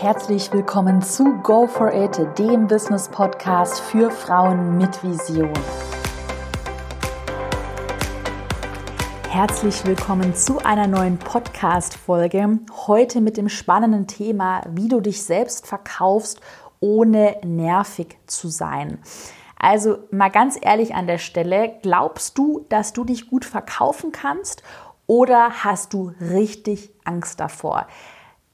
Herzlich willkommen zu Go for It, dem Business Podcast für Frauen mit Vision. Herzlich willkommen zu einer neuen Podcast-Folge. Heute mit dem spannenden Thema, wie du dich selbst verkaufst, ohne nervig zu sein. Also mal ganz ehrlich an der Stelle, glaubst du, dass du dich gut verkaufen kannst oder hast du richtig Angst davor?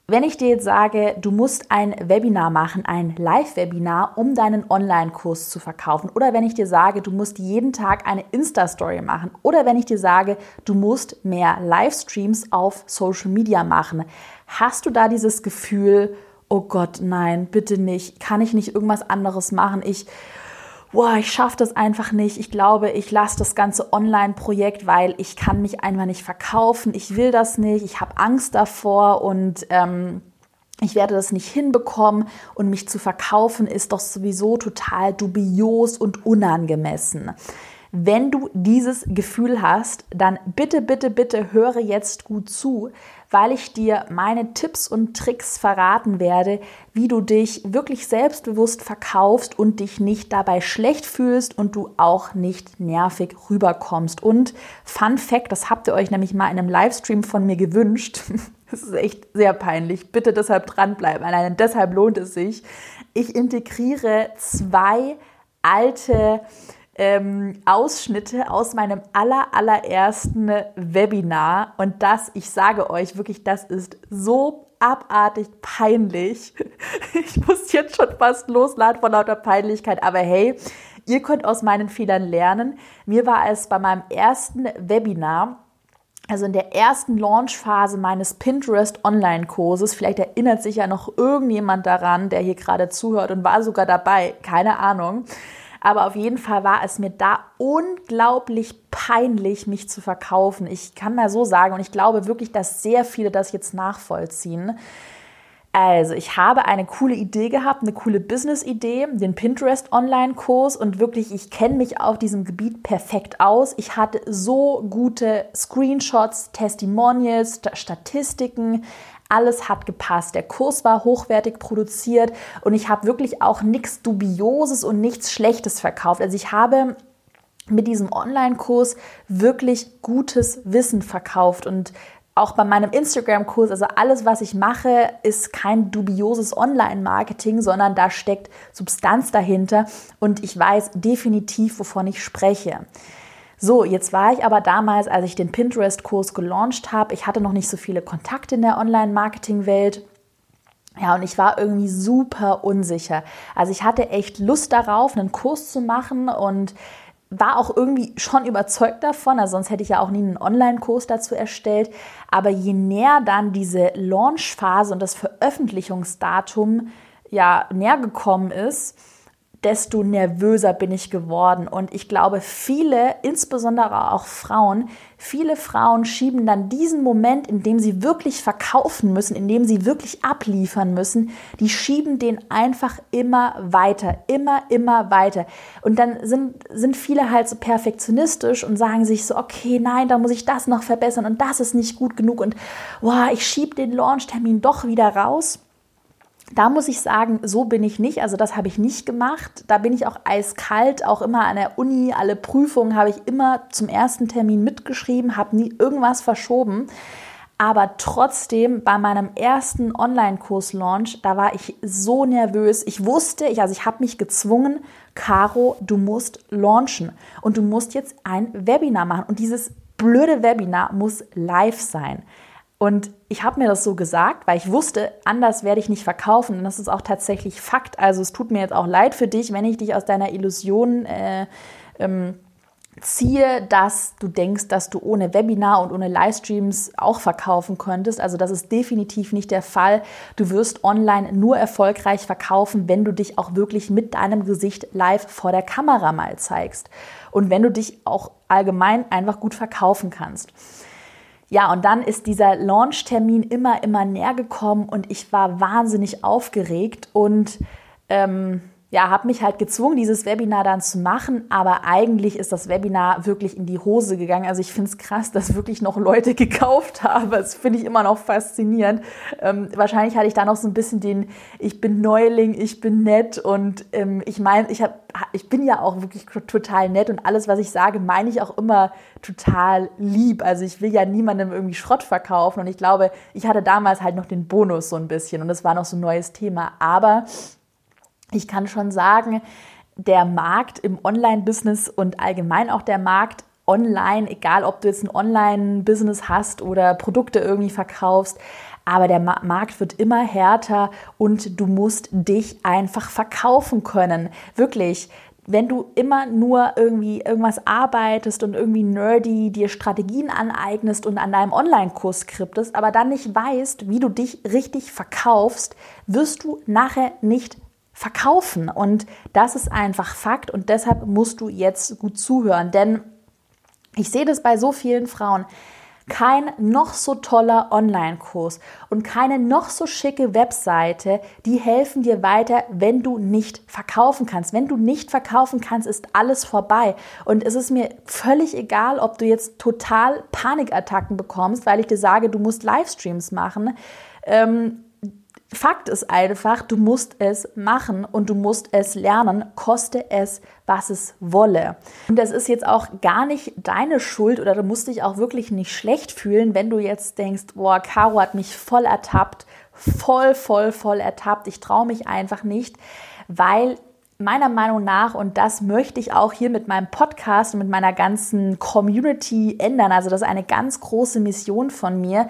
Wenn ich dir jetzt sage, du musst ein Webinar machen, ein Live-Webinar, um deinen Online-Kurs zu verkaufen, oder wenn ich dir sage, du musst jeden Tag eine Insta-Story machen, oder wenn ich dir sage, du musst mehr Livestreams auf Social Media machen, hast du da dieses Gefühl, oh Gott, nein, bitte nicht, kann ich nicht irgendwas anderes machen? Ich boah, ich schaffe das einfach nicht. Ich glaube, ich lasse das ganze Online-Projekt, weil ich kann mich einfach nicht verkaufen. Ich will das nicht. Ich habe Angst davor und ähm, ich werde das nicht hinbekommen und mich zu verkaufen ist doch sowieso total dubios und unangemessen. Wenn du dieses Gefühl hast, dann bitte, bitte, bitte höre jetzt gut zu, weil ich dir meine Tipps und Tricks verraten werde, wie du dich wirklich selbstbewusst verkaufst und dich nicht dabei schlecht fühlst und du auch nicht nervig rüberkommst. Und Fun Fact, das habt ihr euch nämlich mal in einem Livestream von mir gewünscht. Das ist echt sehr peinlich. Bitte deshalb dranbleiben. Allein deshalb lohnt es sich. Ich integriere zwei alte ähm, Ausschnitte aus meinem aller, allerersten Webinar. Und das, ich sage euch wirklich, das ist so abartig peinlich. Ich muss jetzt schon fast losladen von lauter Peinlichkeit, aber hey, ihr könnt aus meinen Fehlern lernen. Mir war es bei meinem ersten Webinar, also in der ersten Launchphase meines Pinterest Online-Kurses, vielleicht erinnert sich ja noch irgendjemand daran, der hier gerade zuhört und war sogar dabei, keine Ahnung. Aber auf jeden Fall war es mir da unglaublich peinlich, mich zu verkaufen. Ich kann mal so sagen, und ich glaube wirklich, dass sehr viele das jetzt nachvollziehen. Also, ich habe eine coole Idee gehabt, eine coole Business-Idee, den Pinterest-Online-Kurs und wirklich, ich kenne mich auf diesem Gebiet perfekt aus. Ich hatte so gute Screenshots, Testimonials, Statistiken, alles hat gepasst. Der Kurs war hochwertig produziert und ich habe wirklich auch nichts Dubioses und nichts Schlechtes verkauft. Also ich habe mit diesem Online-Kurs wirklich gutes Wissen verkauft und auch bei meinem Instagram-Kurs, also alles, was ich mache, ist kein dubioses Online-Marketing, sondern da steckt Substanz dahinter und ich weiß definitiv, wovon ich spreche. So, jetzt war ich aber damals, als ich den Pinterest-Kurs gelauncht habe, ich hatte noch nicht so viele Kontakte in der Online-Marketing-Welt. Ja, und ich war irgendwie super unsicher. Also ich hatte echt Lust darauf, einen Kurs zu machen und war auch irgendwie schon überzeugt davon, also sonst hätte ich ja auch nie einen Online-Kurs dazu erstellt. Aber je näher dann diese Launch-Phase und das Veröffentlichungsdatum ja näher gekommen ist, desto nervöser bin ich geworden. Und ich glaube, viele, insbesondere auch Frauen, viele Frauen schieben dann diesen Moment, in dem sie wirklich verkaufen müssen, in dem sie wirklich abliefern müssen, die schieben den einfach immer weiter, immer, immer weiter. Und dann sind, sind viele halt so perfektionistisch und sagen sich so, okay, nein, da muss ich das noch verbessern und das ist nicht gut genug und wow, ich schiebe den Launchtermin doch wieder raus. Da muss ich sagen, so bin ich nicht. Also das habe ich nicht gemacht. Da bin ich auch eiskalt, auch immer an der Uni. Alle Prüfungen habe ich immer zum ersten Termin mitgeschrieben, habe nie irgendwas verschoben. Aber trotzdem bei meinem ersten Online-Kurs-Launch, da war ich so nervös. Ich wusste, ich, also ich habe mich gezwungen, Caro, du musst launchen und du musst jetzt ein Webinar machen. Und dieses blöde Webinar muss live sein. Und ich habe mir das so gesagt, weil ich wusste, anders werde ich nicht verkaufen. Und das ist auch tatsächlich Fakt. Also es tut mir jetzt auch leid für dich, wenn ich dich aus deiner Illusion äh, ähm, ziehe, dass du denkst, dass du ohne Webinar und ohne Livestreams auch verkaufen könntest. Also das ist definitiv nicht der Fall. Du wirst online nur erfolgreich verkaufen, wenn du dich auch wirklich mit deinem Gesicht live vor der Kamera mal zeigst. Und wenn du dich auch allgemein einfach gut verkaufen kannst. Ja, und dann ist dieser Launch-Termin immer, immer näher gekommen und ich war wahnsinnig aufgeregt und ähm, ja, habe mich halt gezwungen, dieses Webinar dann zu machen, aber eigentlich ist das Webinar wirklich in die Hose gegangen. Also ich finde es krass, dass wirklich noch Leute gekauft haben. Das finde ich immer noch faszinierend. Ähm, wahrscheinlich hatte ich da noch so ein bisschen den, ich bin Neuling, ich bin nett und ähm, ich meine, ich, ich bin ja auch wirklich total nett und alles, was ich sage, meine ich auch immer total lieb. Also ich will ja niemandem irgendwie Schrott verkaufen und ich glaube, ich hatte damals halt noch den Bonus so ein bisschen und das war noch so ein neues Thema. Aber ich kann schon sagen, der Markt im Online-Business und allgemein auch der Markt online, egal ob du jetzt ein Online-Business hast oder Produkte irgendwie verkaufst, aber der Markt wird immer härter und du musst dich einfach verkaufen können. Wirklich. Wenn du immer nur irgendwie irgendwas arbeitest und irgendwie nerdy dir Strategien aneignest und an deinem Online-Kurs skriptest, aber dann nicht weißt, wie du dich richtig verkaufst, wirst du nachher nicht verkaufen. Und das ist einfach Fakt und deshalb musst du jetzt gut zuhören. Denn ich sehe das bei so vielen Frauen. Kein noch so toller Online-Kurs und keine noch so schicke Webseite, die helfen dir weiter, wenn du nicht verkaufen kannst. Wenn du nicht verkaufen kannst, ist alles vorbei. Und es ist mir völlig egal, ob du jetzt total Panikattacken bekommst, weil ich dir sage, du musst Livestreams machen. Ähm, Fakt ist einfach, du musst es machen und du musst es lernen, koste es, was es wolle. Und das ist jetzt auch gar nicht deine Schuld oder du musst dich auch wirklich nicht schlecht fühlen, wenn du jetzt denkst, boah, Caro hat mich voll ertappt, voll, voll, voll ertappt. Ich traue mich einfach nicht, weil meiner Meinung nach, und das möchte ich auch hier mit meinem Podcast und mit meiner ganzen Community ändern, also das ist eine ganz große Mission von mir,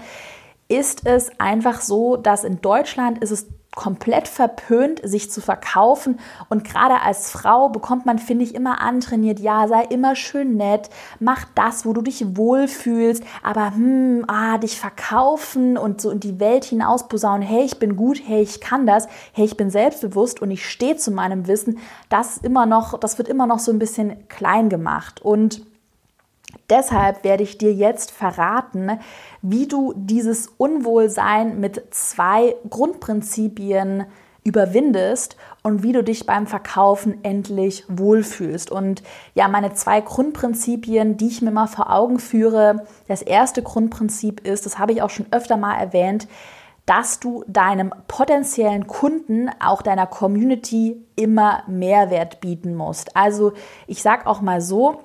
ist es einfach so, dass in Deutschland ist es komplett verpönt, sich zu verkaufen. Und gerade als Frau bekommt man, finde ich, immer antrainiert, ja, sei immer schön nett, mach das, wo du dich wohlfühlst, aber hm, ah, dich verkaufen und so in die Welt hinaus posaunen, hey, ich bin gut, hey, ich kann das, hey, ich bin selbstbewusst und ich stehe zu meinem Wissen, das immer noch, das wird immer noch so ein bisschen klein gemacht. Und Deshalb werde ich dir jetzt verraten, wie du dieses Unwohlsein mit zwei Grundprinzipien überwindest und wie du dich beim Verkaufen endlich wohlfühlst. Und ja, meine zwei Grundprinzipien, die ich mir mal vor Augen führe. Das erste Grundprinzip ist, das habe ich auch schon öfter mal erwähnt, dass du deinem potenziellen Kunden, auch deiner Community immer Mehrwert bieten musst. Also ich sage auch mal so,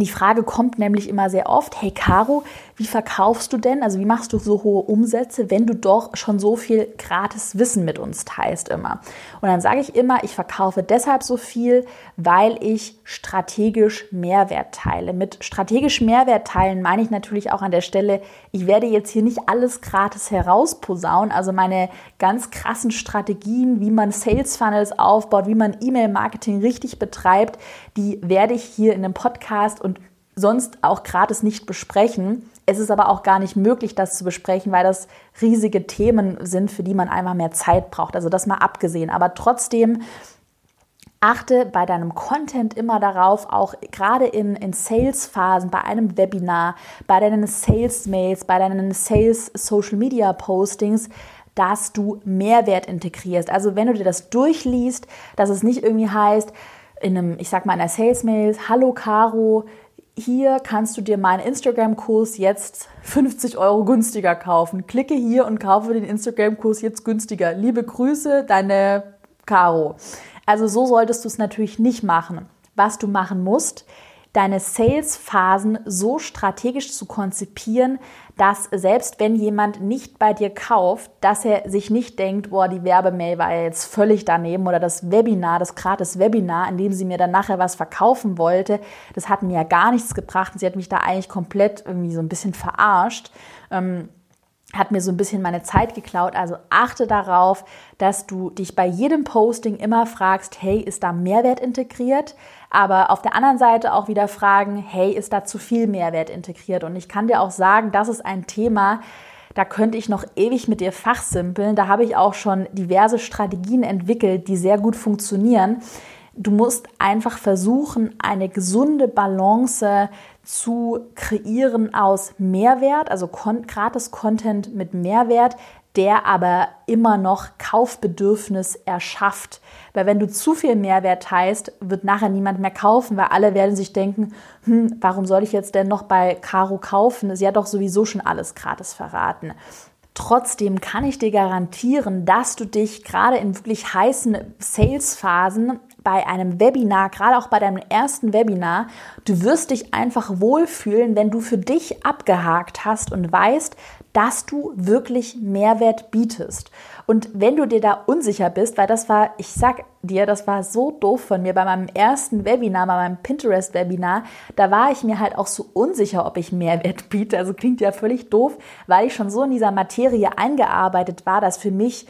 die Frage kommt nämlich immer sehr oft, hey Caro, wie verkaufst du denn, also wie machst du so hohe Umsätze, wenn du doch schon so viel gratis Wissen mit uns teilst immer? Und dann sage ich immer, ich verkaufe deshalb so viel, weil ich strategisch Mehrwert teile. Mit strategisch Mehrwert teilen meine ich natürlich auch an der Stelle, ich werde jetzt hier nicht alles gratis herausposaunen, also meine ganz krassen Strategien, wie man Sales Funnels aufbaut, wie man E-Mail-Marketing richtig betreibt, die werde ich hier in dem Podcast und sonst auch gratis nicht besprechen. Es ist aber auch gar nicht möglich, das zu besprechen, weil das riesige Themen sind, für die man einfach mehr Zeit braucht. Also das mal abgesehen. Aber trotzdem achte bei deinem Content immer darauf, auch gerade in, in Sales-Phasen, bei einem Webinar, bei deinen Sales-Mails, bei deinen Sales-Social-Media-Postings, dass du Mehrwert integrierst. Also wenn du dir das durchliest, dass es nicht irgendwie heißt, in einem, ich sag mal, in einer Sales-Mail, hallo Caro, hier kannst du dir meinen Instagram-Kurs jetzt 50 Euro günstiger kaufen. Klicke hier und kaufe den Instagram-Kurs jetzt günstiger. Liebe Grüße, deine Caro. Also so solltest du es natürlich nicht machen. Was du machen musst, deine Sales-Phasen so strategisch zu konzipieren, dass selbst wenn jemand nicht bei dir kauft, dass er sich nicht denkt, boah, die Werbemail war ja jetzt völlig daneben oder das Webinar, das gratis Webinar, in dem sie mir dann nachher was verkaufen wollte, das hat mir ja gar nichts gebracht und sie hat mich da eigentlich komplett irgendwie so ein bisschen verarscht. Ähm, hat mir so ein bisschen meine Zeit geklaut. Also achte darauf, dass du dich bei jedem Posting immer fragst, hey, ist da Mehrwert integriert? Aber auf der anderen Seite auch wieder fragen, hey, ist da zu viel Mehrwert integriert? Und ich kann dir auch sagen, das ist ein Thema, da könnte ich noch ewig mit dir fachsimpeln. Da habe ich auch schon diverse Strategien entwickelt, die sehr gut funktionieren. Du musst einfach versuchen, eine gesunde Balance zu kreieren aus Mehrwert, also gratis Content mit Mehrwert, der aber immer noch Kaufbedürfnis erschafft. Weil wenn du zu viel Mehrwert teilst, wird nachher niemand mehr kaufen, weil alle werden sich denken, hm, warum soll ich jetzt denn noch bei Caro kaufen? Sie hat doch sowieso schon alles gratis verraten. Trotzdem kann ich dir garantieren, dass du dich gerade in wirklich heißen Sales-Phasen bei einem Webinar, gerade auch bei deinem ersten Webinar, du wirst dich einfach wohlfühlen, wenn du für dich abgehakt hast und weißt, dass du wirklich Mehrwert bietest. Und wenn du dir da unsicher bist, weil das war, ich sag dir, das war so doof von mir bei meinem ersten Webinar, bei meinem Pinterest-Webinar, da war ich mir halt auch so unsicher, ob ich Mehrwert biete. Also klingt ja völlig doof, weil ich schon so in dieser Materie eingearbeitet war, dass für mich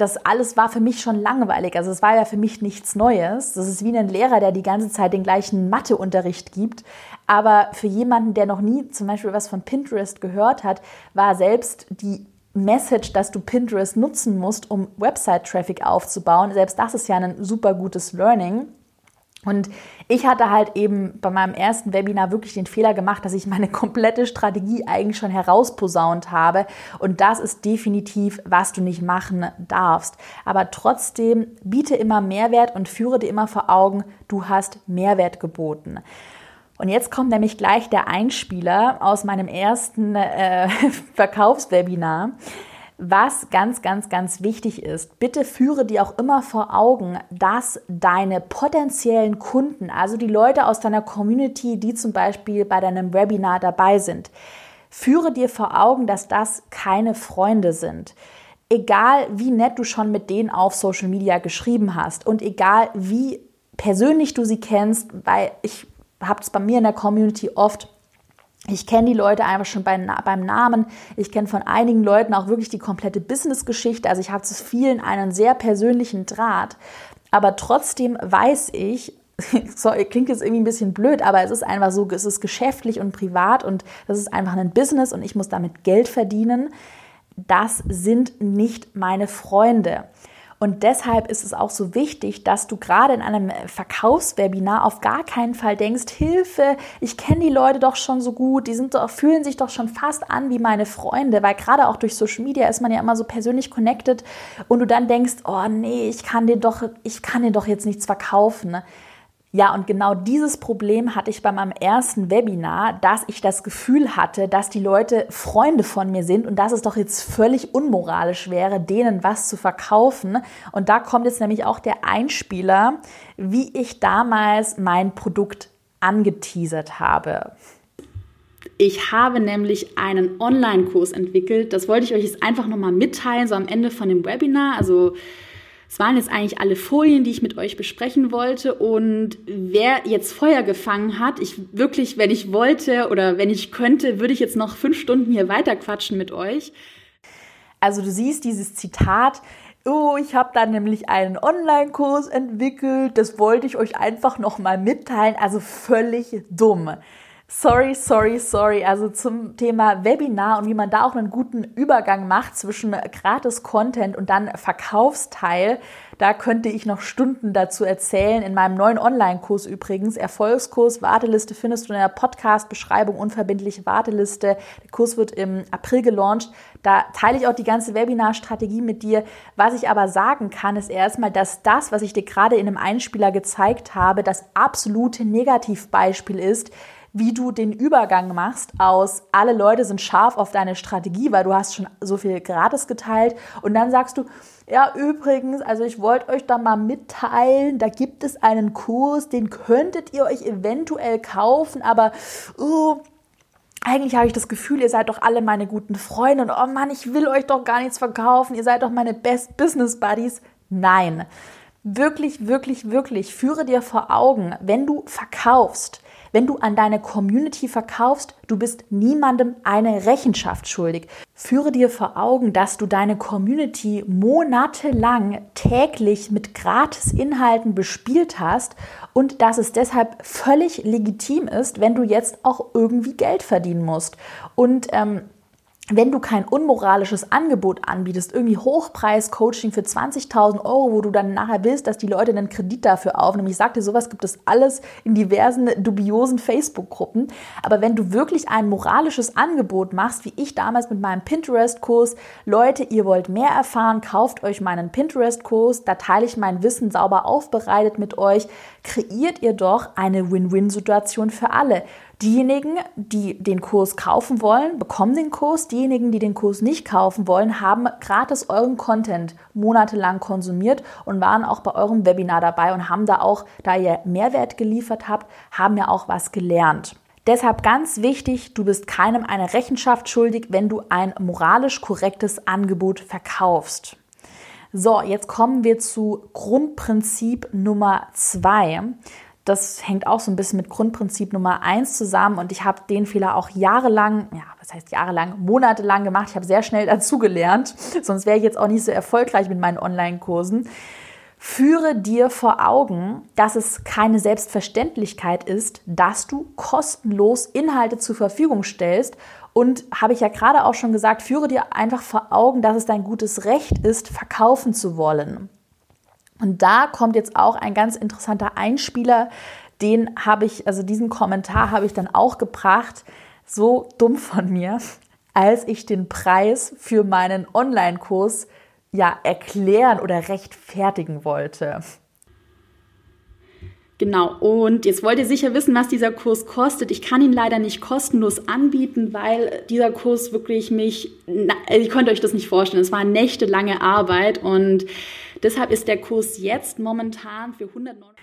das alles war für mich schon langweilig. Also es war ja für mich nichts Neues. Das ist wie ein Lehrer, der die ganze Zeit den gleichen Matheunterricht gibt. Aber für jemanden, der noch nie zum Beispiel was von Pinterest gehört hat, war selbst die Message, dass du Pinterest nutzen musst, um Website-Traffic aufzubauen, selbst das ist ja ein super gutes Learning. Und ich hatte halt eben bei meinem ersten Webinar wirklich den Fehler gemacht, dass ich meine komplette Strategie eigentlich schon herausposaunt habe. Und das ist definitiv, was du nicht machen darfst. Aber trotzdem biete immer Mehrwert und führe dir immer vor Augen, du hast Mehrwert geboten. Und jetzt kommt nämlich gleich der Einspieler aus meinem ersten äh, Verkaufswebinar was ganz, ganz, ganz wichtig ist, bitte führe dir auch immer vor Augen, dass deine potenziellen Kunden, also die Leute aus deiner Community, die zum Beispiel bei deinem Webinar dabei sind, führe dir vor Augen, dass das keine Freunde sind. Egal wie nett du schon mit denen auf Social Media geschrieben hast und egal wie persönlich du sie kennst, weil ich habe es bei mir in der Community oft, ich kenne die Leute einfach schon beim, beim Namen. Ich kenne von einigen Leuten auch wirklich die komplette Business-Geschichte. Also ich habe zu vielen einen sehr persönlichen Draht. Aber trotzdem weiß ich, so, klingt jetzt irgendwie ein bisschen blöd, aber es ist einfach so, es ist geschäftlich und privat und das ist einfach ein Business und ich muss damit Geld verdienen. Das sind nicht meine Freunde. Und deshalb ist es auch so wichtig, dass du gerade in einem Verkaufswebinar auf gar keinen Fall denkst, Hilfe, ich kenne die Leute doch schon so gut, die sind doch, fühlen sich doch schon fast an wie meine Freunde, weil gerade auch durch Social Media ist man ja immer so persönlich connected und du dann denkst, oh nee, ich kann dir doch, ich kann dir doch jetzt nichts verkaufen. Ja, und genau dieses Problem hatte ich bei meinem ersten Webinar, dass ich das Gefühl hatte, dass die Leute Freunde von mir sind und dass es doch jetzt völlig unmoralisch wäre, denen was zu verkaufen. Und da kommt jetzt nämlich auch der Einspieler, wie ich damals mein Produkt angeteasert habe. Ich habe nämlich einen Online-Kurs entwickelt. Das wollte ich euch jetzt einfach nochmal mitteilen, so am Ende von dem Webinar. Also es waren jetzt eigentlich alle Folien, die ich mit euch besprechen wollte. Und wer jetzt Feuer gefangen hat, ich wirklich, wenn ich wollte oder wenn ich könnte, würde ich jetzt noch fünf Stunden hier weiterquatschen mit euch. Also du siehst dieses Zitat, Oh, ich habe da nämlich einen Online-Kurs entwickelt. Das wollte ich euch einfach nochmal mitteilen. Also völlig dumm. Sorry, sorry, sorry. Also zum Thema Webinar und wie man da auch einen guten Übergang macht zwischen Gratis-Content und dann Verkaufsteil. Da könnte ich noch Stunden dazu erzählen. In meinem neuen Online-Kurs übrigens, Erfolgskurs, Warteliste findest du in der Podcast-Beschreibung, unverbindliche Warteliste. Der Kurs wird im April gelauncht. Da teile ich auch die ganze Webinar-Strategie mit dir. Was ich aber sagen kann, ist erstmal, dass das, was ich dir gerade in einem Einspieler gezeigt habe, das absolute Negativbeispiel ist, wie du den Übergang machst aus alle Leute sind scharf auf deine Strategie, weil du hast schon so viel gratis geteilt und dann sagst du, ja, übrigens, also ich wollte euch da mal mitteilen, da gibt es einen Kurs, den könntet ihr euch eventuell kaufen, aber uh, eigentlich habe ich das Gefühl, ihr seid doch alle meine guten Freunde und oh Mann, ich will euch doch gar nichts verkaufen, ihr seid doch meine Best Business Buddies. Nein. Wirklich, wirklich, wirklich führe dir vor Augen, wenn du verkaufst, wenn du an deine Community verkaufst, du bist niemandem eine Rechenschaft schuldig. Führe dir vor Augen, dass du deine Community monatelang täglich mit Gratis-Inhalten bespielt hast und dass es deshalb völlig legitim ist, wenn du jetzt auch irgendwie Geld verdienen musst. Und ähm, wenn du kein unmoralisches Angebot anbietest, irgendwie Hochpreis-Coaching für 20.000 Euro, wo du dann nachher willst, dass die Leute einen Kredit dafür aufnehmen. Ich sagte, sowas gibt es alles in diversen dubiosen Facebook-Gruppen. Aber wenn du wirklich ein moralisches Angebot machst, wie ich damals mit meinem Pinterest-Kurs, Leute, ihr wollt mehr erfahren, kauft euch meinen Pinterest-Kurs, da teile ich mein Wissen sauber aufbereitet mit euch, kreiert ihr doch eine Win-Win-Situation für alle. Diejenigen, die den Kurs kaufen wollen, bekommen den Kurs. Diejenigen, die den Kurs nicht kaufen wollen, haben gratis euren Content monatelang konsumiert und waren auch bei eurem Webinar dabei und haben da auch, da ihr Mehrwert geliefert habt, haben ja auch was gelernt. Deshalb ganz wichtig, du bist keinem eine Rechenschaft schuldig, wenn du ein moralisch korrektes Angebot verkaufst. So, jetzt kommen wir zu Grundprinzip Nummer zwei das hängt auch so ein bisschen mit Grundprinzip Nummer eins zusammen und ich habe den Fehler auch jahrelang, ja, was heißt jahrelang, monatelang gemacht. Ich habe sehr schnell dazugelernt, sonst wäre ich jetzt auch nicht so erfolgreich mit meinen Online-Kursen. Führe dir vor Augen, dass es keine Selbstverständlichkeit ist, dass du kostenlos Inhalte zur Verfügung stellst. Und habe ich ja gerade auch schon gesagt, führe dir einfach vor Augen, dass es dein gutes Recht ist, verkaufen zu wollen. Und da kommt jetzt auch ein ganz interessanter Einspieler, den habe ich, also diesen Kommentar habe ich dann auch gebracht, so dumm von mir, als ich den Preis für meinen Online-Kurs ja erklären oder rechtfertigen wollte. Genau, und jetzt wollt ihr sicher wissen, was dieser Kurs kostet. Ich kann ihn leider nicht kostenlos anbieten, weil dieser Kurs wirklich mich, also ihr könnt euch das nicht vorstellen, es war nächtelange Arbeit und Deshalb ist der Kurs jetzt momentan für 109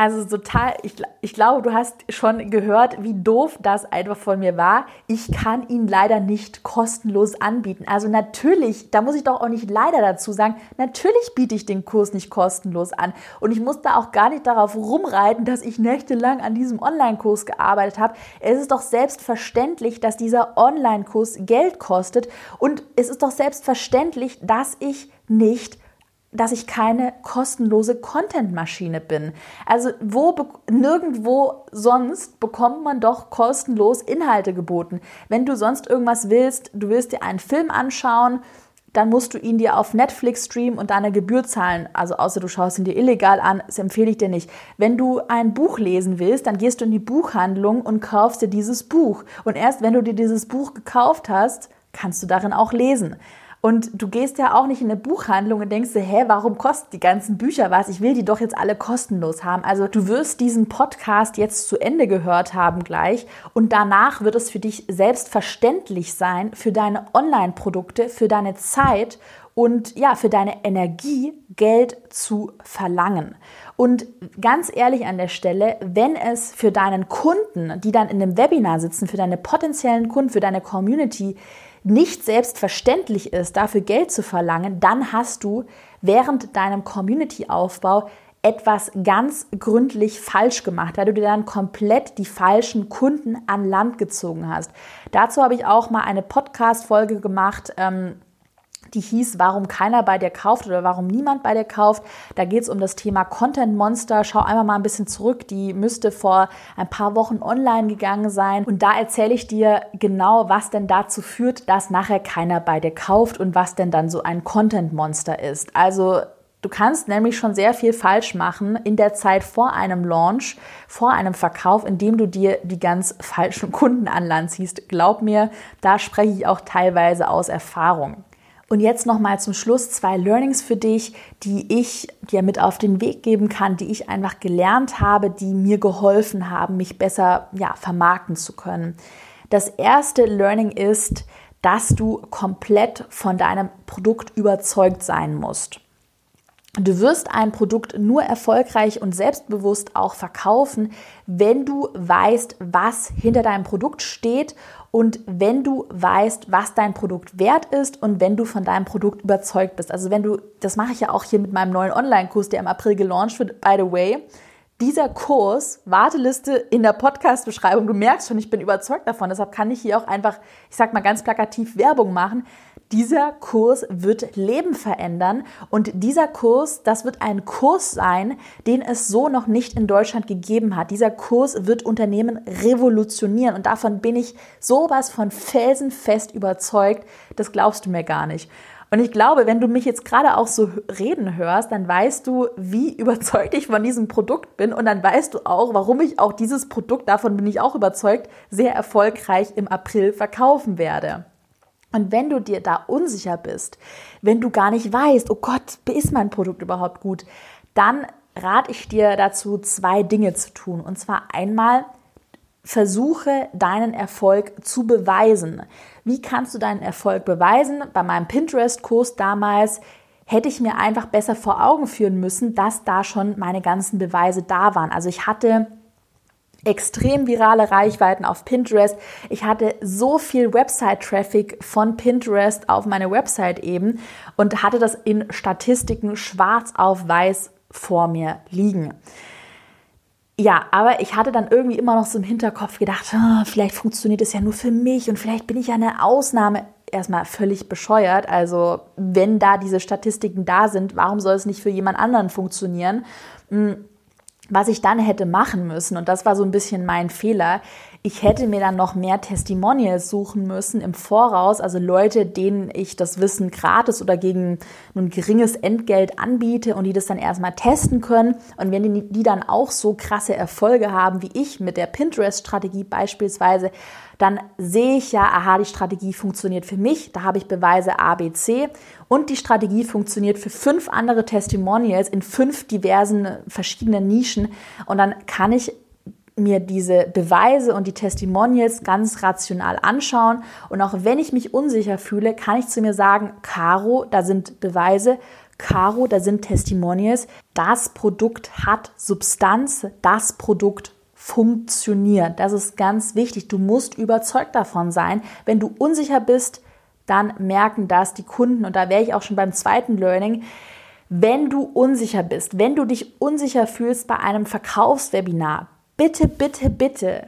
also total, ich, ich glaube, du hast schon gehört, wie doof das einfach von mir war. Ich kann ihn leider nicht kostenlos anbieten. Also natürlich, da muss ich doch auch nicht leider dazu sagen, natürlich biete ich den Kurs nicht kostenlos an. Und ich muss da auch gar nicht darauf rumreiten, dass ich nächtelang an diesem Online-Kurs gearbeitet habe. Es ist doch selbstverständlich, dass dieser Online-Kurs Geld kostet. Und es ist doch selbstverständlich, dass ich nicht dass ich keine kostenlose Content-Maschine bin. Also wo nirgendwo sonst bekommt man doch kostenlos Inhalte geboten. Wenn du sonst irgendwas willst, du willst dir einen Film anschauen, dann musst du ihn dir auf Netflix streamen und deine Gebühr zahlen. Also außer du schaust ihn dir illegal an, das empfehle ich dir nicht. Wenn du ein Buch lesen willst, dann gehst du in die Buchhandlung und kaufst dir dieses Buch. Und erst wenn du dir dieses Buch gekauft hast, kannst du darin auch lesen. Und du gehst ja auch nicht in eine Buchhandlung und denkst dir, hä, warum kosten die ganzen Bücher was? Ich will die doch jetzt alle kostenlos haben. Also du wirst diesen Podcast jetzt zu Ende gehört haben gleich und danach wird es für dich selbstverständlich sein, für deine Online-Produkte, für deine Zeit und ja, für deine Energie Geld zu verlangen. Und ganz ehrlich an der Stelle, wenn es für deinen Kunden, die dann in einem Webinar sitzen, für deine potenziellen Kunden, für deine Community, nicht selbstverständlich ist, dafür Geld zu verlangen, dann hast du während deinem Community-Aufbau etwas ganz gründlich falsch gemacht, weil du dir dann komplett die falschen Kunden an Land gezogen hast. Dazu habe ich auch mal eine Podcast-Folge gemacht. Ähm, die hieß, warum keiner bei dir kauft oder warum niemand bei dir kauft. Da geht es um das Thema Content Monster. Schau einmal mal ein bisschen zurück. Die müsste vor ein paar Wochen online gegangen sein. Und da erzähle ich dir genau, was denn dazu führt, dass nachher keiner bei dir kauft und was denn dann so ein Content Monster ist. Also Du kannst nämlich schon sehr viel falsch machen in der Zeit vor einem Launch, vor einem Verkauf, indem du dir die ganz falschen Kunden an Land ziehst. Glaub mir, da spreche ich auch teilweise aus Erfahrung. Und jetzt nochmal zum Schluss zwei Learnings für dich, die ich dir mit auf den Weg geben kann, die ich einfach gelernt habe, die mir geholfen haben, mich besser ja, vermarkten zu können. Das erste Learning ist, dass du komplett von deinem Produkt überzeugt sein musst. Du wirst ein Produkt nur erfolgreich und selbstbewusst auch verkaufen, wenn du weißt, was hinter deinem Produkt steht und wenn du weißt, was dein Produkt wert ist und wenn du von deinem Produkt überzeugt bist. Also wenn du, das mache ich ja auch hier mit meinem neuen Online-Kurs, der im April gelauncht wird, by the way. Dieser Kurs, Warteliste in der Podcast-Beschreibung, du merkst schon, ich bin überzeugt davon, deshalb kann ich hier auch einfach, ich sag mal ganz plakativ Werbung machen dieser Kurs wird Leben verändern und dieser Kurs, das wird ein Kurs sein, den es so noch nicht in Deutschland gegeben hat. Dieser Kurs wird Unternehmen revolutionieren und davon bin ich sowas von felsenfest überzeugt, das glaubst du mir gar nicht. Und ich glaube, wenn du mich jetzt gerade auch so reden hörst, dann weißt du, wie überzeugt ich von diesem Produkt bin und dann weißt du auch, warum ich auch dieses Produkt, davon bin ich auch überzeugt, sehr erfolgreich im April verkaufen werde. Und wenn du dir da unsicher bist, wenn du gar nicht weißt, oh Gott, ist mein Produkt überhaupt gut, dann rate ich dir dazu, zwei Dinge zu tun. Und zwar einmal, versuche deinen Erfolg zu beweisen. Wie kannst du deinen Erfolg beweisen? Bei meinem Pinterest-Kurs damals hätte ich mir einfach besser vor Augen führen müssen, dass da schon meine ganzen Beweise da waren. Also ich hatte extrem virale Reichweiten auf Pinterest. Ich hatte so viel Website-Traffic von Pinterest auf meine Website eben und hatte das in Statistiken schwarz auf weiß vor mir liegen. Ja, aber ich hatte dann irgendwie immer noch so im Hinterkopf gedacht, oh, vielleicht funktioniert es ja nur für mich und vielleicht bin ich ja eine Ausnahme. Erstmal völlig bescheuert. Also, wenn da diese Statistiken da sind, warum soll es nicht für jemand anderen funktionieren? Hm, was ich dann hätte machen müssen, und das war so ein bisschen mein Fehler, ich hätte mir dann noch mehr Testimonials suchen müssen im Voraus, also Leute, denen ich das Wissen gratis oder gegen ein geringes Entgelt anbiete und die das dann erstmal testen können. Und wenn die, die dann auch so krasse Erfolge haben wie ich mit der Pinterest-Strategie beispielsweise, dann sehe ich ja, aha, die Strategie funktioniert für mich, da habe ich Beweise A, B, C. Und die Strategie funktioniert für fünf andere Testimonials in fünf diversen verschiedenen Nischen. Und dann kann ich mir diese Beweise und die Testimonials ganz rational anschauen. Und auch wenn ich mich unsicher fühle, kann ich zu mir sagen, Caro, da sind Beweise, Caro, da sind Testimonials. Das Produkt hat Substanz, das Produkt funktioniert. Das ist ganz wichtig. Du musst überzeugt davon sein. Wenn du unsicher bist, dann merken das die Kunden. Und da wäre ich auch schon beim zweiten Learning. Wenn du unsicher bist, wenn du dich unsicher fühlst bei einem Verkaufswebinar, bitte, bitte, bitte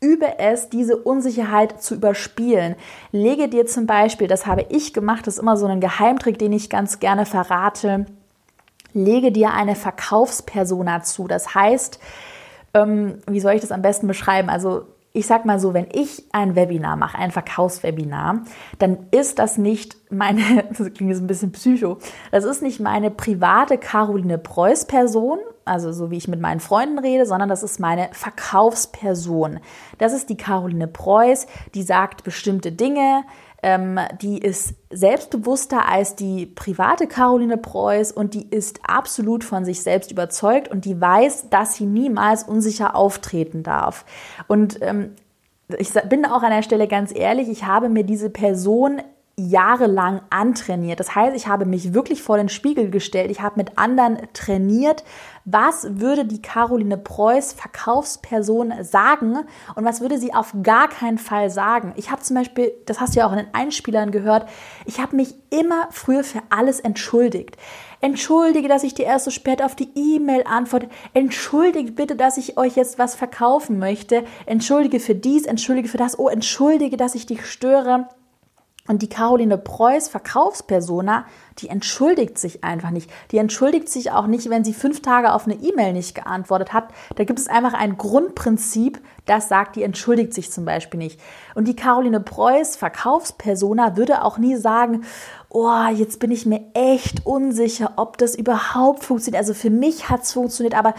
übe es, diese Unsicherheit zu überspielen. Lege dir zum Beispiel, das habe ich gemacht, das ist immer so ein Geheimtrick, den ich ganz gerne verrate, lege dir eine Verkaufspersona zu. Das heißt, ähm, wie soll ich das am besten beschreiben? Also ich sag mal so, wenn ich ein Webinar mache, ein Verkaufswebinar, dann ist das nicht meine, das klingt jetzt ein bisschen psycho, das ist nicht meine private Caroline Preuß Person, also so wie ich mit meinen Freunden rede, sondern das ist meine Verkaufsperson. Das ist die Caroline Preuß, die sagt bestimmte Dinge, ähm, die ist selbstbewusster als die private Caroline Preuß und die ist absolut von sich selbst überzeugt und die weiß, dass sie niemals unsicher auftreten darf. Und ähm, ich bin auch an der Stelle ganz ehrlich, ich habe mir diese Person jahrelang antrainiert. Das heißt, ich habe mich wirklich vor den Spiegel gestellt. Ich habe mit anderen trainiert, was würde die Caroline Preuß Verkaufsperson sagen und was würde sie auf gar keinen Fall sagen. Ich habe zum Beispiel, das hast du ja auch in den Einspielern gehört, ich habe mich immer früher für alles entschuldigt. Entschuldige, dass ich dir erst so spät auf die E-Mail antworte. Entschuldige bitte, dass ich euch jetzt was verkaufen möchte. Entschuldige für dies, entschuldige für das. Oh, entschuldige, dass ich dich störe. Und die Caroline Preuß Verkaufspersona, die entschuldigt sich einfach nicht. Die entschuldigt sich auch nicht, wenn sie fünf Tage auf eine E-Mail nicht geantwortet hat. Da gibt es einfach ein Grundprinzip, das sagt, die entschuldigt sich zum Beispiel nicht. Und die Caroline Preuß Verkaufspersona würde auch nie sagen, oh, jetzt bin ich mir echt unsicher, ob das überhaupt funktioniert. Also für mich hat es funktioniert, aber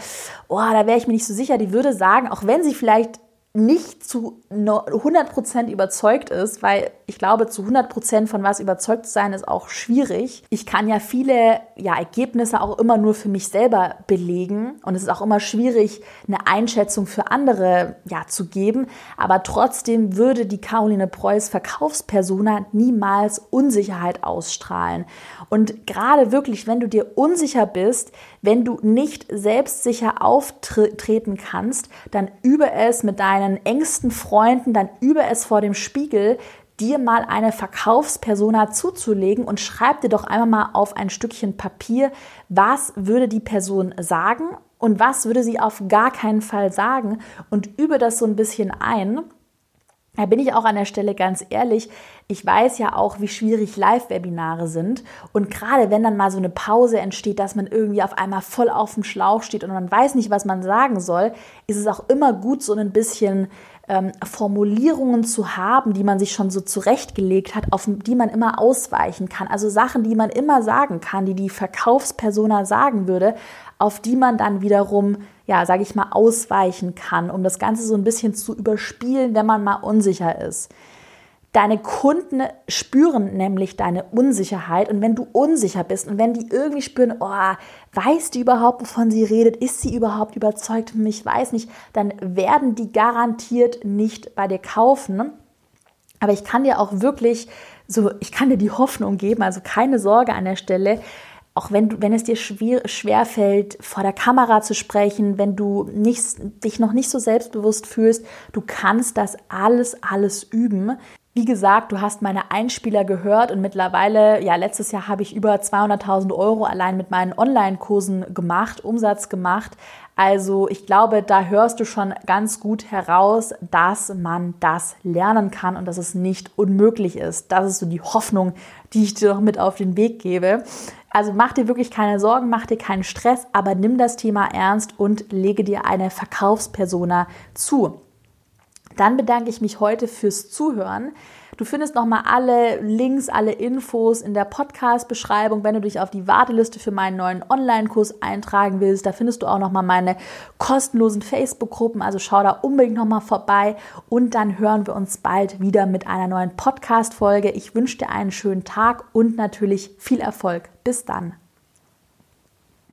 oh, da wäre ich mir nicht so sicher. Die würde sagen, auch wenn sie vielleicht nicht zu 100% überzeugt ist, weil ich glaube, zu 100% von was überzeugt zu sein ist auch schwierig. Ich kann ja viele ja, Ergebnisse auch immer nur für mich selber belegen und es ist auch immer schwierig, eine Einschätzung für andere ja, zu geben. Aber trotzdem würde die Caroline Preuß Verkaufspersona niemals Unsicherheit ausstrahlen. Und gerade wirklich, wenn du dir unsicher bist, wenn du nicht selbstsicher auftreten kannst, dann übe es mit deinen engsten Freunden, dann übe es vor dem Spiegel, dir mal eine Verkaufspersona zuzulegen und schreib dir doch einmal mal auf ein Stückchen Papier, was würde die Person sagen und was würde sie auf gar keinen Fall sagen und übe das so ein bisschen ein Da bin ich auch an der Stelle ganz ehrlich. Ich weiß ja auch, wie schwierig Live-Webinare sind. Und gerade wenn dann mal so eine Pause entsteht, dass man irgendwie auf einmal voll auf dem Schlauch steht und man weiß nicht, was man sagen soll, ist es auch immer gut, so ein bisschen ähm, Formulierungen zu haben, die man sich schon so zurechtgelegt hat, auf die man immer ausweichen kann. Also Sachen, die man immer sagen kann, die die Verkaufspersona sagen würde, auf die man dann wiederum, ja, sage ich mal, ausweichen kann, um das Ganze so ein bisschen zu überspielen, wenn man mal unsicher ist. Deine Kunden spüren nämlich deine Unsicherheit. Und wenn du unsicher bist und wenn die irgendwie spüren, oh, weiß die überhaupt, wovon sie redet, ist sie überhaupt überzeugt von mich, weiß nicht, dann werden die garantiert nicht bei dir kaufen. Aber ich kann dir auch wirklich so, ich kann dir die Hoffnung geben, also keine Sorge an der Stelle, auch wenn, wenn es dir schwer, schwer fällt, vor der Kamera zu sprechen, wenn du nicht, dich noch nicht so selbstbewusst fühlst, du kannst das alles, alles üben. Wie gesagt, du hast meine Einspieler gehört und mittlerweile, ja, letztes Jahr habe ich über 200.000 Euro allein mit meinen Online-Kursen gemacht, Umsatz gemacht. Also ich glaube, da hörst du schon ganz gut heraus, dass man das lernen kann und dass es nicht unmöglich ist. Das ist so die Hoffnung, die ich dir noch mit auf den Weg gebe. Also mach dir wirklich keine Sorgen, mach dir keinen Stress, aber nimm das Thema ernst und lege dir eine Verkaufspersona zu. Dann bedanke ich mich heute fürs Zuhören. Du findest nochmal alle Links, alle Infos in der Podcast-Beschreibung, wenn du dich auf die Warteliste für meinen neuen Online-Kurs eintragen willst. Da findest du auch nochmal meine kostenlosen Facebook-Gruppen. Also schau da unbedingt nochmal vorbei und dann hören wir uns bald wieder mit einer neuen Podcast-Folge. Ich wünsche dir einen schönen Tag und natürlich viel Erfolg. Bis dann.